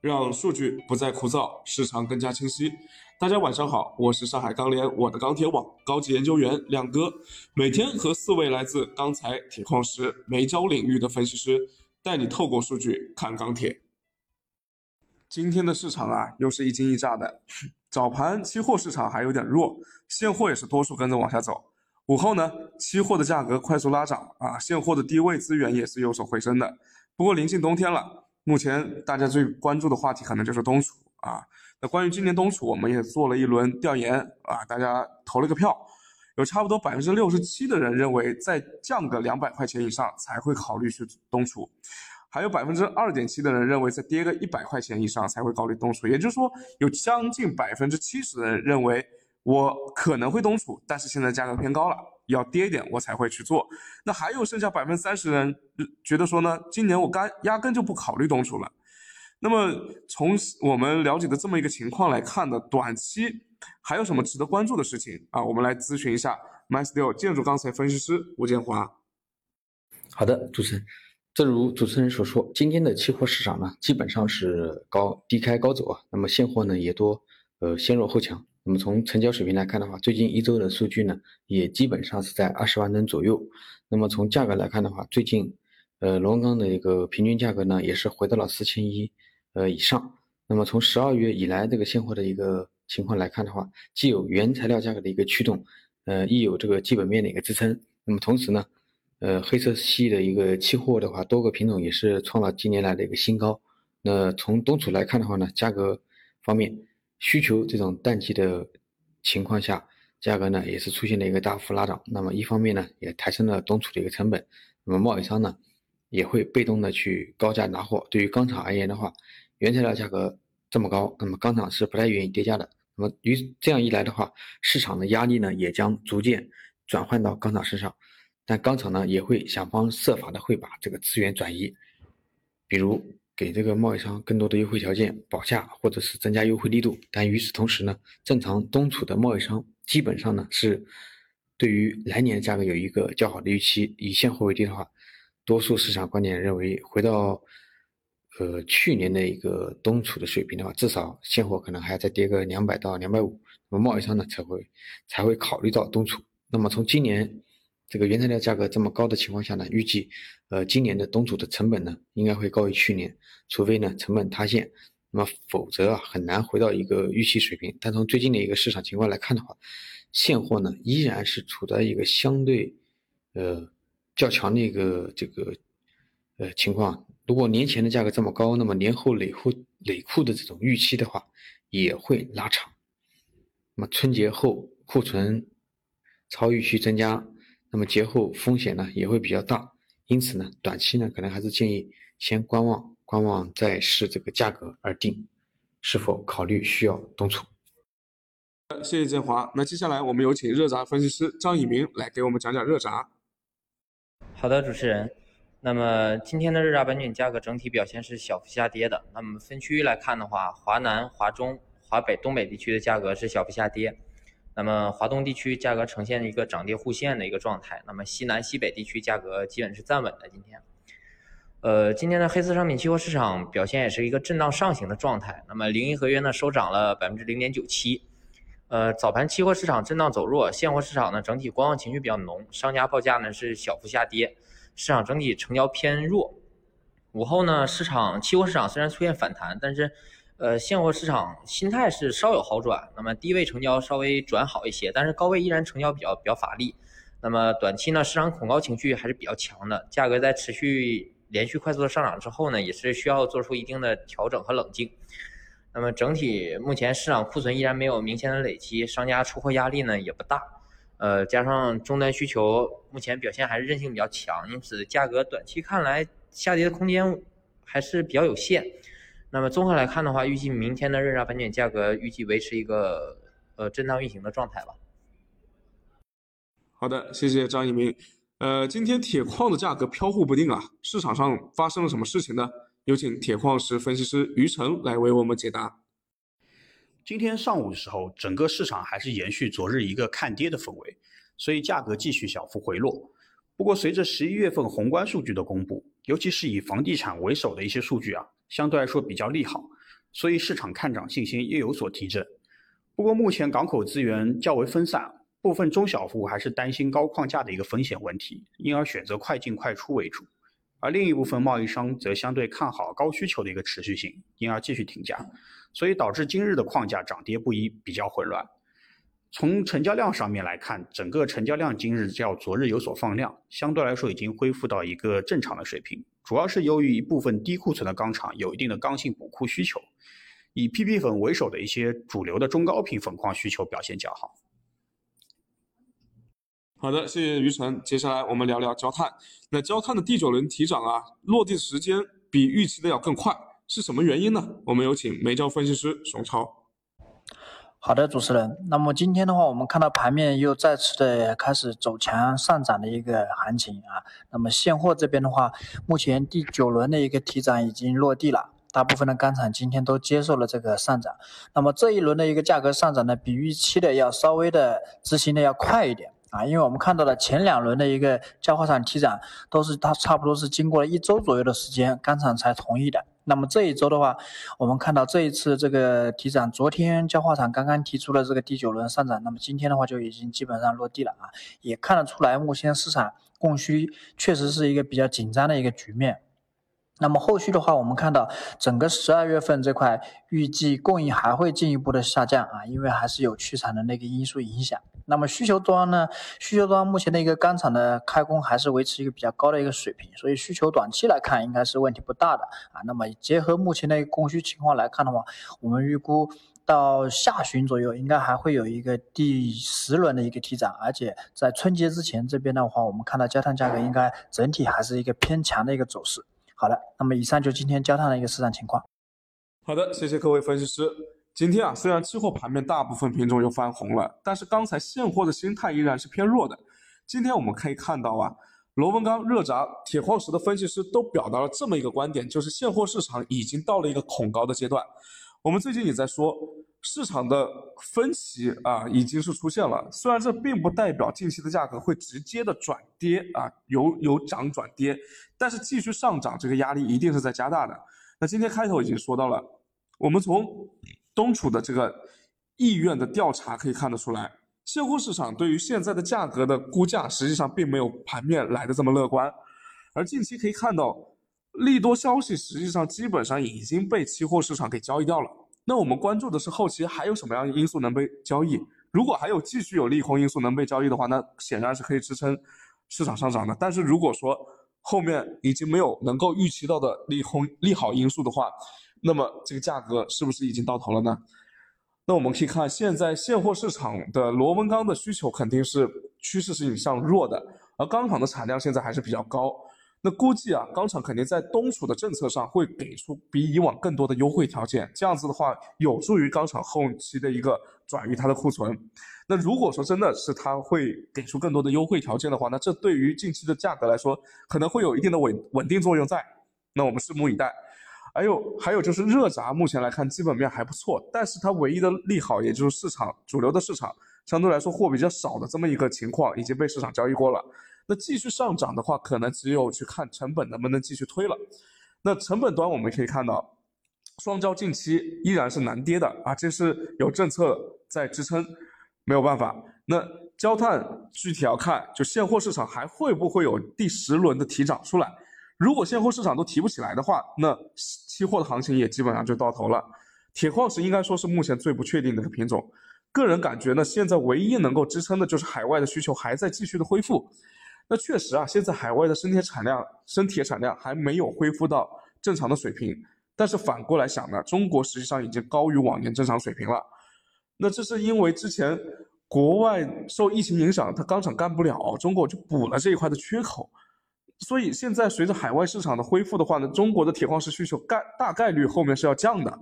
让数据不再枯燥，市场更加清晰。大家晚上好，我是上海钢联我的钢铁网高级研究员亮哥，每天和四位来自钢材、铁矿石、煤焦领域的分析师，带你透过数据看钢铁。今天的市场啊，又是一惊一乍的。早盘期货市场还有点弱，现货也是多数跟着往下走。午后呢，期货的价格快速拉涨啊，现货的低位资源也是有所回升的。不过临近冬天了，目前大家最关注的话题可能就是冬储啊。那关于今年冬储，我们也做了一轮调研啊，大家投了个票，有差不多百分之六十七的人认为再降个两百块钱以上才会考虑去冬储，还有百分之二点七的人认为再跌个一百块钱以上才会考虑冬储。也就是说，有将近百分之七十的人认为我可能会冬储，但是现在价格偏高了，要跌一点我才会去做。那还有剩下百分之三十人觉得说呢，今年我干压根就不考虑冬储了。那么从我们了解的这么一个情况来看呢，短期还有什么值得关注的事情啊？我们来咨询一下 MySteel 建筑钢材分析师吴建华。好的，主持人，正如主持人所说，今天的期货市场呢，基本上是高低开高走啊。那么现货呢也多，呃先弱后强。那么从成交水平来看的话，最近一周的数据呢，也基本上是在二十万吨左右。那么从价格来看的话，最近，呃螺纹钢的一个平均价格呢，也是回到了四千一。呃，以上。那么从十二月以来，这个现货的一个情况来看的话，既有原材料价格的一个驱动，呃，亦有这个基本面的一个支撑。那么同时呢，呃，黑色系的一个期货的话，多个品种也是创了近年来的一个新高。那从冬储来看的话呢，价格方面需求这种淡季的情况下，价格呢也是出现了一个大幅拉涨。那么一方面呢，也抬升了冬储的一个成本。那么贸易商呢，也会被动的去高价拿货。对于钢厂而言的话，原材料价格这么高，那么钢厂是不太愿意跌价的。那么于这样一来的话，市场的压力呢也将逐渐转换到钢厂身上。但钢厂呢也会想方设法的会把这个资源转移，比如给这个贸易商更多的优惠条件保价，或者是增加优惠力度。但与此同时呢，正常冬储的贸易商基本上呢是对于来年价格有一个较好的预期。以现货为例的话，多数市场观点认为回到。呃，去年的一个冬储的水平的话，至少现货可能还要再跌个两百到两百五，那么贸易商呢才会才会考虑到冬储。那么从今年这个原材料价格这么高的情况下呢，预计呃今年的冬储的成本呢应该会高于去年，除非呢成本塌陷，那么否则啊很难回到一个预期水平。但从最近的一个市场情况来看的话，现货呢依然是处在一个相对呃较强的一个这个呃情况。如果年前的价格这么高，那么年后累库累库的这种预期的话，也会拉长。那么春节后库存超预期增加，那么节后风险呢也会比较大。因此呢，短期呢可能还是建议先观望，观望再视这个价格而定，是否考虑需要冬储。谢谢建华。那接下来我们有请热轧分析师张以明来给我们讲讲热轧。好的，主持人。那么今天的热轧板卷价格整体表现是小幅下跌的。那么分区域来看的话，华南、华中、华北、东北地区的价格是小幅下跌。那么华东地区价格呈现一个涨跌互现的一个状态。那么西南、西北地区价格基本是站稳的。今天，呃，今天的黑色商品期货市场表现也是一个震荡上行的状态。那么零一合约呢收涨了百分之零点九七。呃，早盘期货市场震荡走弱，现货市场呢整体观望情绪比较浓，商家报价呢是小幅下跌。市场整体成交偏弱，午后呢，市场期货市场虽然出现反弹，但是，呃，现货市场心态是稍有好转。那么低位成交稍微转好一些，但是高位依然成交比较比较乏力。那么短期呢，市场恐高情绪还是比较强的，价格在持续连续快速的上涨之后呢，也是需要做出一定的调整和冷静。那么整体目前市场库存依然没有明显的累积，商家出货压力呢也不大。呃，加上终端需求目前表现还是韧性比较强，因此价格短期看来下跌的空间还是比较有限。那么综合来看的话，预计明天的热轧板卷价格预计维持一个呃震荡运行的状态吧。好的，谢谢张一鸣。呃，今天铁矿的价格飘忽不定啊，市场上发生了什么事情呢？有请铁矿石分析师于晨来为我们解答。今天上午的时候，整个市场还是延续昨日一个看跌的氛围，所以价格继续小幅回落。不过，随着十一月份宏观数据的公布，尤其是以房地产为首的一些数据啊，相对来说比较利好，所以市场看涨信心也有所提振。不过目前港口资源较为分散，部分中小户还是担心高框架的一个风险问题，因而选择快进快出为主。而另一部分贸易商则相对看好高需求的一个持续性，因而继续挺价，所以导致今日的框架涨跌不一，比较混乱。从成交量上面来看，整个成交量今日较昨日有所放量，相对来说已经恢复到一个正常的水平。主要是由于一部分低库存的钢厂有一定的刚性补库需求，以 PP 粉为首的一些主流的中高频粉矿需求表现较好。好的，谢谢于晨。接下来我们聊聊焦炭。那焦炭的第九轮提涨啊，落地时间比预期的要更快，是什么原因呢？我们有请煤焦分析师熊超。好的，主持人。那么今天的话，我们看到盘面又再次的开始走强上涨的一个行情啊。那么现货这边的话，目前第九轮的一个提涨已经落地了，大部分的钢厂今天都接受了这个上涨。那么这一轮的一个价格上涨呢，比预期的要稍微的执行的要快一点啊，因为我们看到了前两轮的一个焦化厂提涨，都是它差不多是经过了一周左右的时间，钢厂才同意的。那么这一周的话，我们看到这一次这个提涨，昨天焦化厂刚刚提出了这个第九轮上涨，那么今天的话就已经基本上落地了啊，也看得出来，目前市场供需确实是一个比较紧张的一个局面。那么后续的话，我们看到整个十二月份这块预计供应还会进一步的下降啊，因为还是有去产能的那个因素影响。那么需求端呢？需求端目前的一个钢厂的开工还是维持一个比较高的一个水平，所以需求短期来看应该是问题不大的啊。那么结合目前的供需情况来看的话，我们预估到下旬左右应该还会有一个第十轮的一个提涨，而且在春节之前这边的话，我们看到焦炭价格应该整体还是一个偏强的一个走势。好的，那么以上就今天焦炭的一个市场情况。好的，谢谢各位分析师。今天啊，虽然期货盘面大部分品种又翻红了，但是刚才现货的心态依然是偏弱的。今天我们可以看到啊，螺纹钢、热轧、铁矿石的分析师都表达了这么一个观点，就是现货市场已经到了一个恐高的阶段。我们最近也在说，市场的分歧啊已经是出现了。虽然这并不代表近期的价格会直接的转跌啊，由由涨转跌，但是继续上涨这个压力一定是在加大的。那今天开头已经说到了，我们从东储的这个意愿的调查可以看得出来，现货市场对于现在的价格的估价，实际上并没有盘面来的这么乐观。而近期可以看到，利多消息实际上基本上已经被期货市场给交易掉了。那我们关注的是后期还有什么样的因素能被交易？如果还有继续有利空因素能被交易的话，那显然是可以支撑市场上涨的。但是如果说后面已经没有能够预期到的利空利好因素的话，那么这个价格是不是已经到头了呢？那我们可以看，现在现货市场的螺纹钢的需求肯定是趋势性向弱的，而钢厂的产量现在还是比较高。那估计啊，钢厂肯定在东储的政策上会给出比以往更多的优惠条件，这样子的话有助于钢厂后期的一个转移它的库存。那如果说真的是它会给出更多的优惠条件的话，那这对于近期的价格来说可能会有一定的稳稳定作用在。那我们拭目以待。还有还有就是热轧，目前来看基本面还不错，但是它唯一的利好，也就是市场主流的市场相对来说货比较少的这么一个情况，已经被市场交易过了。那继续上涨的话，可能只有去看成本能不能继续推了。那成本端我们可以看到，双焦近期依然是难跌的啊，这是有政策在支撑，没有办法。那焦炭具体要看，就现货市场还会不会有第十轮的提涨出来？如果现货市场都提不起来的话，那期货的行情也基本上就到头了。铁矿石应该说是目前最不确定的一个品种，个人感觉呢，现在唯一能够支撑的就是海外的需求还在继续的恢复。那确实啊，现在海外的生铁产量、生铁产量还没有恢复到正常的水平。但是反过来想呢，中国实际上已经高于往年正常水平了。那这是因为之前国外受疫情影响，它钢厂干不了，中国就补了这一块的缺口。所以现在随着海外市场的恢复的话呢，中国的铁矿石需求概大概率后面是要降的。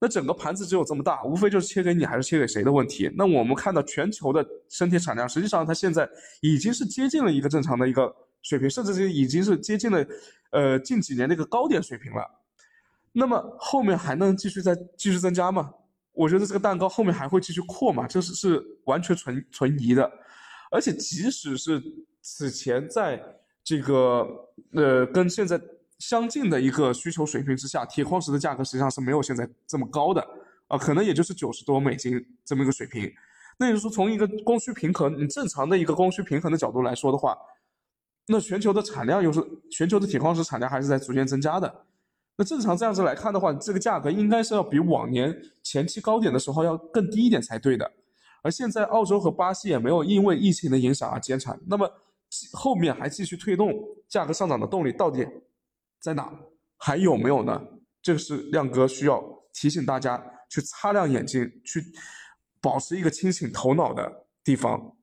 那整个盘子只有这么大，无非就是切给你还是切给谁的问题。那我们看到全球的生铁产量，实际上它现在已经是接近了一个正常的一个水平，甚至是已经是接近了呃近几年的一个高点水平了。那么后面还能继续再继续增加吗？我觉得这个蛋糕后面还会继续扩嘛？这是是完全存存疑的。而且即使是此前在这个呃，跟现在相近的一个需求水平之下，铁矿石的价格实际上是没有现在这么高的啊，可能也就是九十多美金这么一个水平。那也就是说，从一个供需平衡，你正常的一个供需平衡的角度来说的话，那全球的产量又是全球的铁矿石产量还是在逐渐增加的。那正常这样子来看的话，这个价格应该是要比往年前期高点的时候要更低一点才对的。而现在澳洲和巴西也没有因为疫情的影响而减产，那么后面还继续推动价格上涨的动力到底在哪？还有没有呢？这个是亮哥需要提醒大家去擦亮眼睛，去保持一个清醒头脑的地方。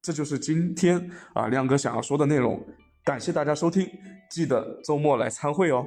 这就是今天啊亮哥想要说的内容。感谢大家收听，记得周末来参会哦。